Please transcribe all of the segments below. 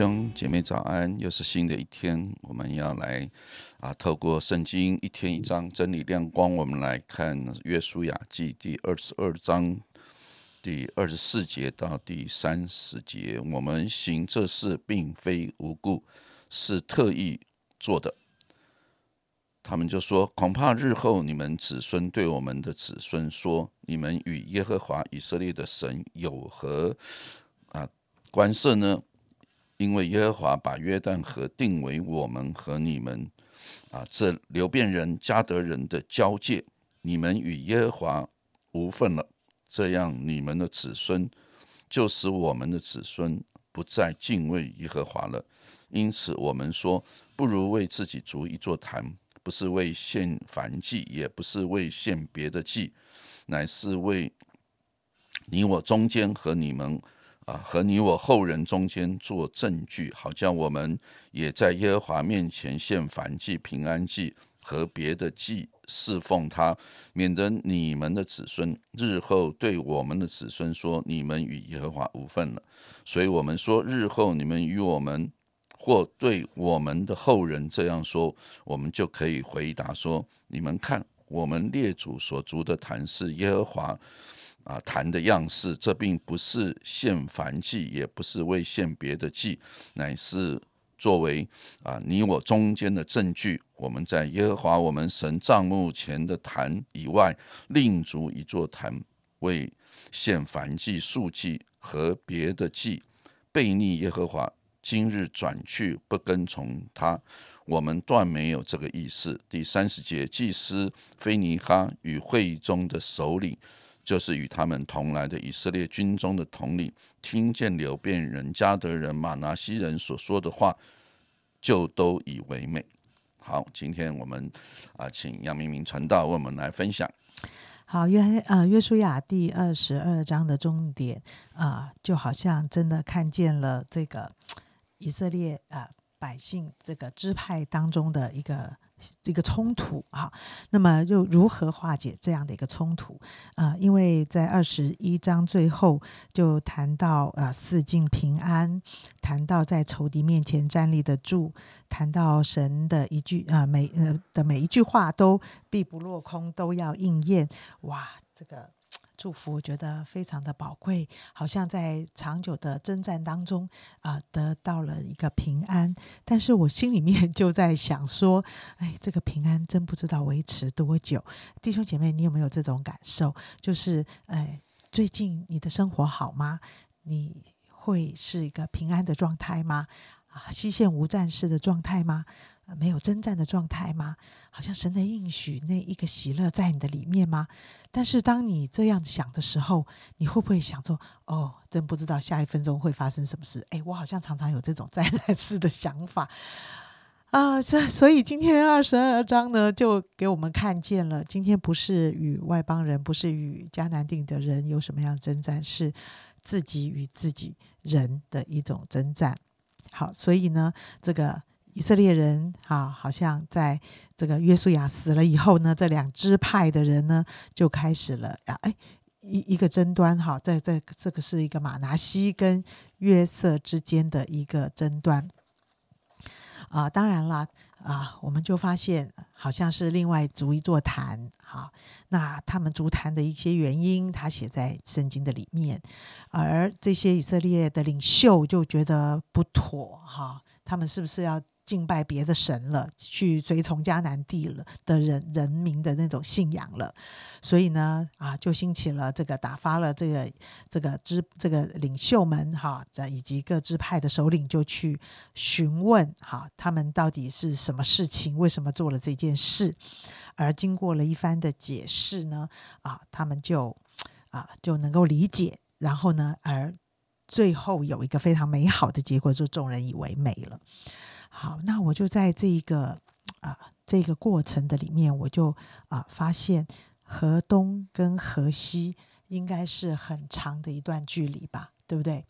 兄姐妹早安，又是新的一天，我们要来啊，透过圣经一天一章真理亮光，我们来看约书亚记第二十二章第二十四节到第三十节。我们行这事并非无故，是特意做的。他们就说：“恐怕日后你们子孙对我们的子孙说，你们与耶和华以色列的神有何啊关涉呢？”因为耶和华把约旦河定为我们和你们啊，这流变人、加德人的交界，你们与耶和华无份了。这样，你们的子孙就使我们的子孙不再敬畏耶和华了。因此，我们说，不如为自己筑一座坛，不是为献燔祭，也不是为献别的祭，乃是为你我中间和你们。和你我后人中间做证据，好像我们也在耶和华面前献燔祭、平安祭和别的祭侍奉他，免得你们的子孙日后对我们的子孙说：你们与耶和华无份了。所以，我们说，日后你们与我们或对我们的后人这样说，我们就可以回答说：你们看，我们列祖所筑的坛是耶和华。啊，坛的样式，这并不是献燔祭，也不是为献别的祭，乃是作为啊你我中间的证据。我们在耶和华我们神帐幕前的坛以外，另筑一座坛，为献燔祭、素祭和别的祭，背逆耶和华。今日转去不跟从他，我们断没有这个意思。第三十节，祭司菲尼哈与会议中的首领。就是与他们同来的以色列军中的统领，听见流变人、加德人、马拿西人所说的话，就都以为美。好，今天我们啊，请杨明明传道为我们来分享。好，约呃约书亚第二十二章的终点啊，就好像真的看见了这个以色列啊百姓这个支派当中的一个。这个冲突哈，那么又如何化解这样的一个冲突啊？因为在二十一章最后就谈到啊四境平安，谈到在仇敌面前站立得住，谈到神的一句啊每呃的每一句话都必不落空，都要应验。哇，这个。祝福我觉得非常的宝贵，好像在长久的征战当中啊，得到了一个平安。但是我心里面 就在想说，哎，这个平安真不知道维持多久。弟兄姐妹，你有没有这种感受？就是，哎，最近你的生活好吗？你会是一个平安的状态吗？啊，西线无战事的状态吗？没有征战的状态吗？好像神的应许那一个喜乐在你的里面吗？但是当你这样想的时候，你会不会想说：“哦，真不知道下一分钟会发生什么事？”哎，我好像常常有这种灾难式的想法啊。这所以今天二十二章呢，就给我们看见了，今天不是与外邦人，不是与迦南地的人有什么样的征战，是自己与自己人的一种征战。好，所以呢，这个。以色列人啊，好像在这个约书亚死了以后呢，这两支派的人呢就开始了啊，哎，一一个争端哈，在在这个是一个马拿西跟约瑟之间的一个争端啊。当然啦啊，我们就发现好像是另外逐一座坛哈，那他们逐坛的一些原因，他写在圣经的里面，而这些以色列的领袖就觉得不妥哈，他们是不是要？敬拜别的神了，去随从迦南地了的人人民的那种信仰了，所以呢，啊，就兴起了这个打发了这个这个支这个领袖们哈，以及各支派的首领就去询问哈，他们到底是什么事情，为什么做了这件事？而经过了一番的解释呢，啊，他们就啊就能够理解，然后呢，而最后有一个非常美好的结果，就众人以为美了。好，那我就在这一个啊这个过程的里面，我就啊发现河东跟河西应该是很长的一段距离吧，对不对？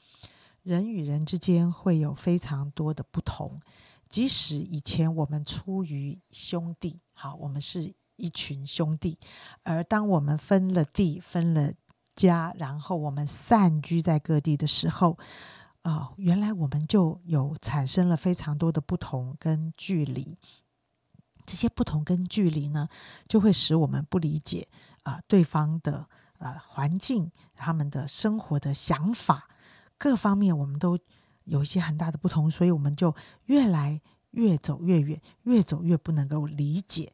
人与人之间会有非常多的不同，即使以前我们出于兄弟，好，我们是一群兄弟，而当我们分了地、分了家，然后我们散居在各地的时候。啊，原来我们就有产生了非常多的不同跟距离。这些不同跟距离呢，就会使我们不理解啊对方的呃环境、他们的生活的想法各方面，我们都有一些很大的不同，所以我们就越来越走越远，越走越不能够理解。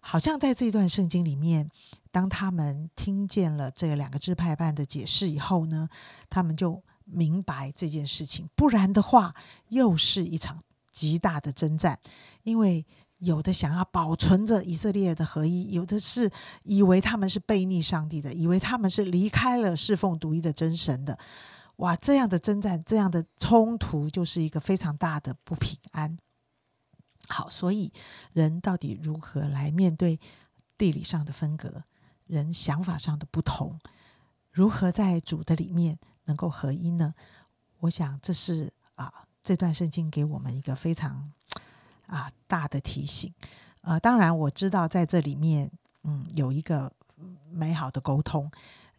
好像在这一段圣经里面，当他们听见了这两个支派办的解释以后呢，他们就明白这件事情。不然的话，又是一场极大的征战，因为。有的想要保存着以色列的合一，有的是以为他们是背逆上帝的，以为他们是离开了侍奉独一的真神的。哇，这样的征战，这样的冲突，就是一个非常大的不平安。好，所以人到底如何来面对地理上的分隔，人想法上的不同，如何在主的里面能够合一呢？我想这是啊，这段圣经给我们一个非常。啊，大的提醒，呃，当然我知道在这里面，嗯，有一个美好的沟通，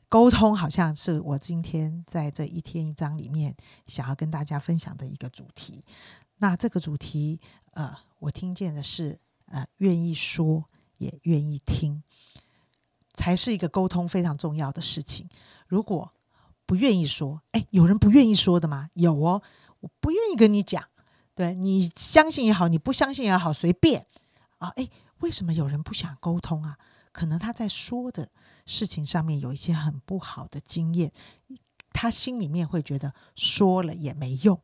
沟通好像是我今天在这一天一章里面想要跟大家分享的一个主题。那这个主题，呃，我听见的是，呃，愿意说也愿意听，才是一个沟通非常重要的事情。如果不愿意说，哎，有人不愿意说的吗？有哦，我不愿意跟你讲。对你相信也好，你不相信也好，随便啊！哎，为什么有人不想沟通啊？可能他在说的事情上面有一些很不好的经验，他心里面会觉得说了也没用。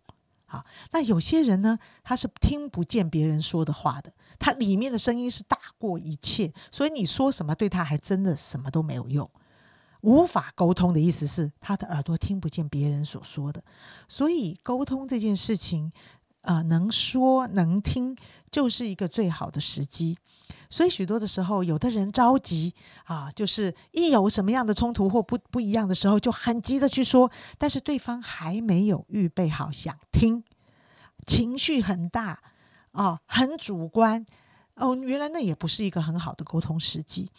好，那有些人呢，他是听不见别人说的话的，他里面的声音是大过一切，所以你说什么对他还真的什么都没有用，无法沟通的意思是他的耳朵听不见别人所说的，所以沟通这件事情。呃，能说能听就是一个最好的时机，所以许多的时候，有的人着急啊，就是一有什么样的冲突或不不一样的时候，就很急的去说，但是对方还没有预备好想听，情绪很大啊，很主观哦，原来那也不是一个很好的沟通时机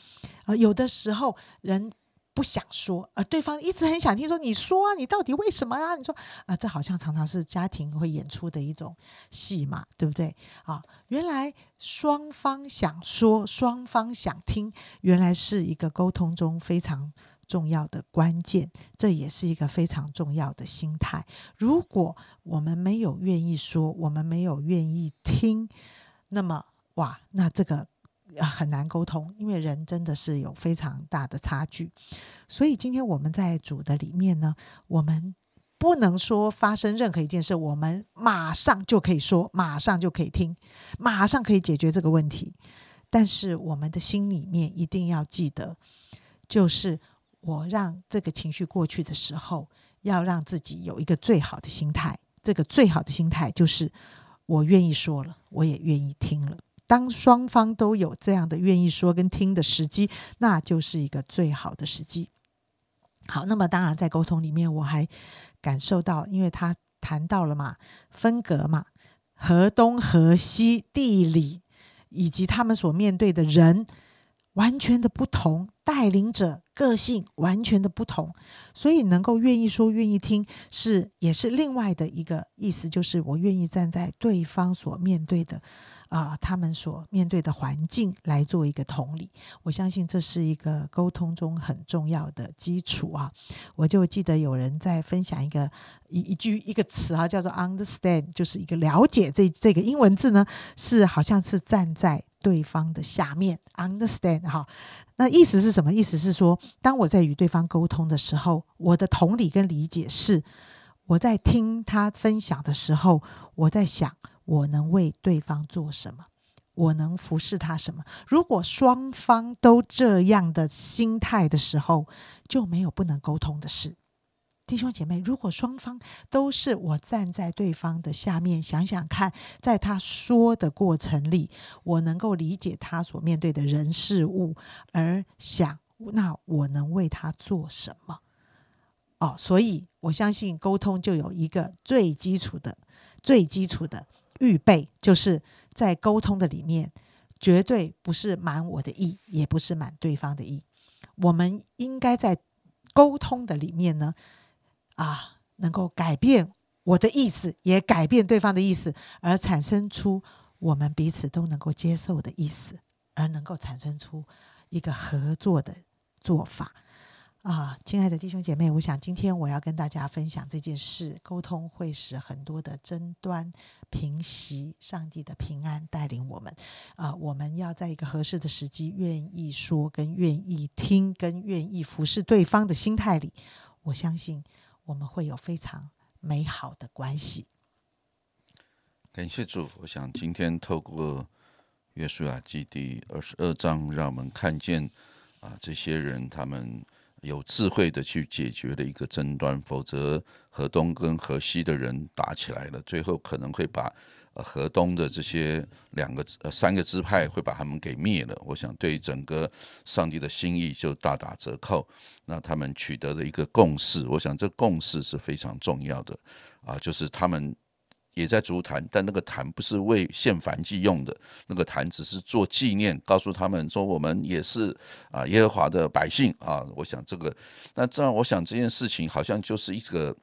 啊，有的时候人。不想说，而对方一直很想听。说你说啊，你到底为什么啊？你说啊，这好像常常是家庭会演出的一种戏嘛，对不对？啊，原来双方想说，双方想听，原来是一个沟通中非常重要的关键。这也是一个非常重要的心态。如果我们没有愿意说，我们没有愿意听，那么哇，那这个。很难沟通，因为人真的是有非常大的差距。所以今天我们在主的里面呢，我们不能说发生任何一件事，我们马上就可以说，马上就可以听，马上可以解决这个问题。但是我们的心里面一定要记得，就是我让这个情绪过去的时候，要让自己有一个最好的心态。这个最好的心态就是我愿意说了，我也愿意听了。当双方都有这样的愿意说跟听的时机，那就是一个最好的时机。好，那么当然在沟通里面，我还感受到，因为他谈到了嘛，分隔嘛，河东河西，地理以及他们所面对的人完全的不同，带领者个性完全的不同，所以能够愿意说、愿意听，是也是另外的一个意思，就是我愿意站在对方所面对的。啊，他们所面对的环境来做一个同理，我相信这是一个沟通中很重要的基础啊。我就记得有人在分享一个一一句一个词啊，叫做 understand，就是一个了解。这这个英文字呢，是好像是站在对方的下面 understand 哈。那意思是什么？意思是说，当我在与对方沟通的时候，我的同理跟理解是我在听他分享的时候，我在想。我能为对方做什么？我能服侍他什么？如果双方都这样的心态的时候，就没有不能沟通的事。弟兄姐妹，如果双方都是我站在对方的下面，想想看，在他说的过程里，我能够理解他所面对的人事物，而想那我能为他做什么？哦，所以我相信沟通就有一个最基础的、最基础的。预备就是在沟通的里面，绝对不是满我的意，也不是满对方的意。我们应该在沟通的里面呢，啊，能够改变我的意思，也改变对方的意思，而产生出我们彼此都能够接受的意思，而能够产生出一个合作的做法。啊，亲爱的弟兄姐妹，我想今天我要跟大家分享这件事，沟通会使很多的争端平息，上帝的平安带领我们。啊，我们要在一个合适的时机，愿意说、跟愿意听、跟愿意服侍对方的心态里，我相信我们会有非常美好的关系。感谢主，我想今天透过约书亚记第二十二章，让我们看见啊，这些人他们。有智慧的去解决了一个争端，否则河东跟河西的人打起来了，最后可能会把呃河东的这些两个呃三个支派会把他们给灭了。我想对整个上帝的心意就大打折扣。那他们取得的一个共识，我想这共识是非常重要的啊，就是他们。也在足坛，但那个坛不是为献燔祭用的，那个坛只是做纪念，告诉他们说我们也是啊耶和华的百姓啊。我想这个，那这样我想这件事情好像就是一个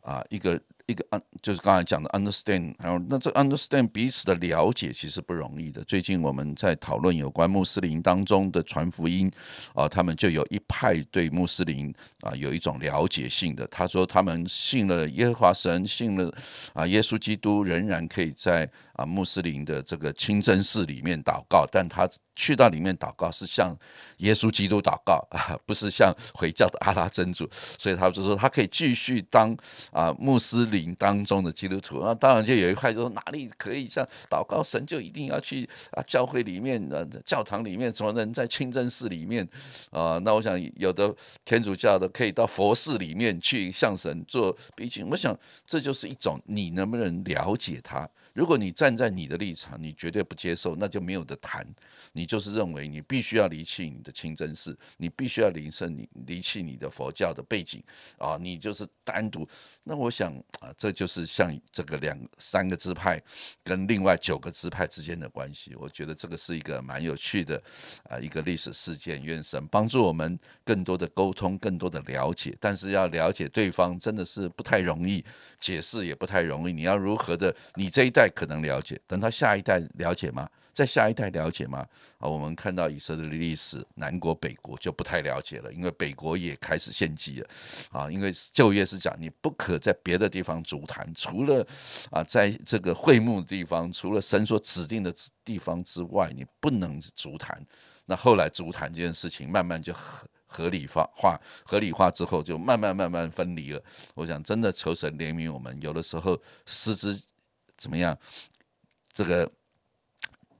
啊一个。一个 un 就是刚才讲的 understand，然后那这 understand 彼此的了解其实不容易的。最近我们在讨论有关穆斯林当中的传福音啊，他们就有一派对穆斯林啊有一种了解性的，他说他们信了耶和华神，信了啊耶稣基督，仍然可以在啊穆斯林的这个清真寺里面祷告，但他。去到里面祷告是向耶稣基督祷告啊，不是向回教的阿拉真主，所以他就说他可以继续当啊穆斯林灵当中的基督徒。那当然就有一块说哪里可以像祷告神就一定要去啊教会里面呃教堂里面，怎么能在清真寺里面啊？那我想有的天主教的可以到佛寺里面去向神做毕竟，我想这就是一种你能不能了解他。如果你站在你的立场，你绝对不接受，那就没有的谈。你就是认为你必须要离弃你的清真寺，你必须要离弃你离弃你的佛教的背景啊，你就是单独。那我想啊，这就是像这个两三个支派跟另外九个支派之间的关系。我觉得这个是一个蛮有趣的啊一个历史事件。愿神帮助我们更多的沟通，更多的了解。但是要了解对方真的是不太容易，解释也不太容易。你要如何的？你这一代。可能了解，等他下一代了解吗？在下一代了解吗？啊，我们看到以色列的历史，南国北国就不太了解了，因为北国也开始献祭了。啊，因为旧约是讲你不可在别的地方足坛，除了啊，在这个会幕地方，除了神所指定的地方之外，你不能足坛。那后来足坛这件事情慢慢就合合理化，化合理化之后，就慢慢慢慢分离了。我想真的求神怜悯我们，有的时候失之。怎么样？这个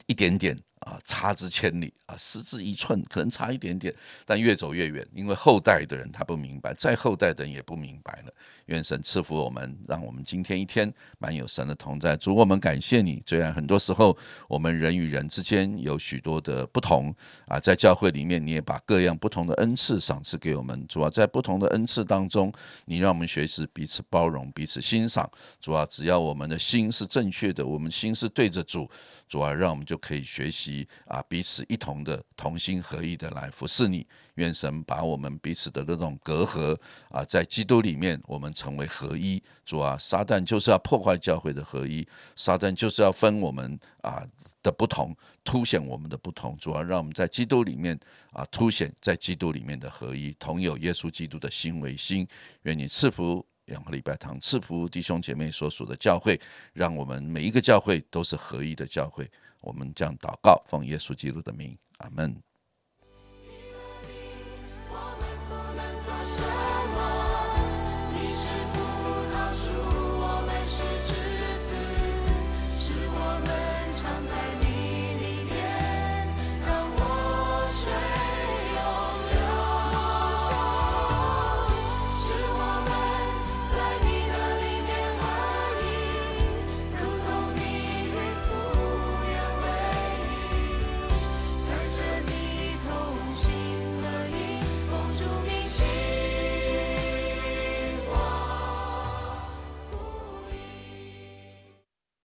一点点。啊，差之千里啊，失之一寸，可能差一点点，但越走越远，因为后代的人他不明白，再后代的人也不明白了。愿神赐福我们，让我们今天一天满有神的同在。主，我们感谢你。虽然很多时候我们人与人之间有许多的不同啊，在教会里面，你也把各样不同的恩赐赏赐给我们。主要在不同的恩赐当中，你让我们学习彼此包容、彼此欣赏。主要只要我们的心是正确的，我们心是对着主，主要让我们就可以学习。啊，彼此一同的同心合意的来服侍你，愿神把我们彼此的那种隔阂啊，在基督里面我们成为合一。主啊，撒旦就是要破坏教会的合一，撒旦就是要分我们啊的不同，凸显我们的不同。主要让我们在基督里面啊，凸显在基督里面的合一，同有耶稣基督的心为心。愿你赐福两个礼拜堂，赐福弟兄姐妹所属的教会，让我们每一个教会都是合一的教会。我们将祷告，奉耶稣基督的名，阿门。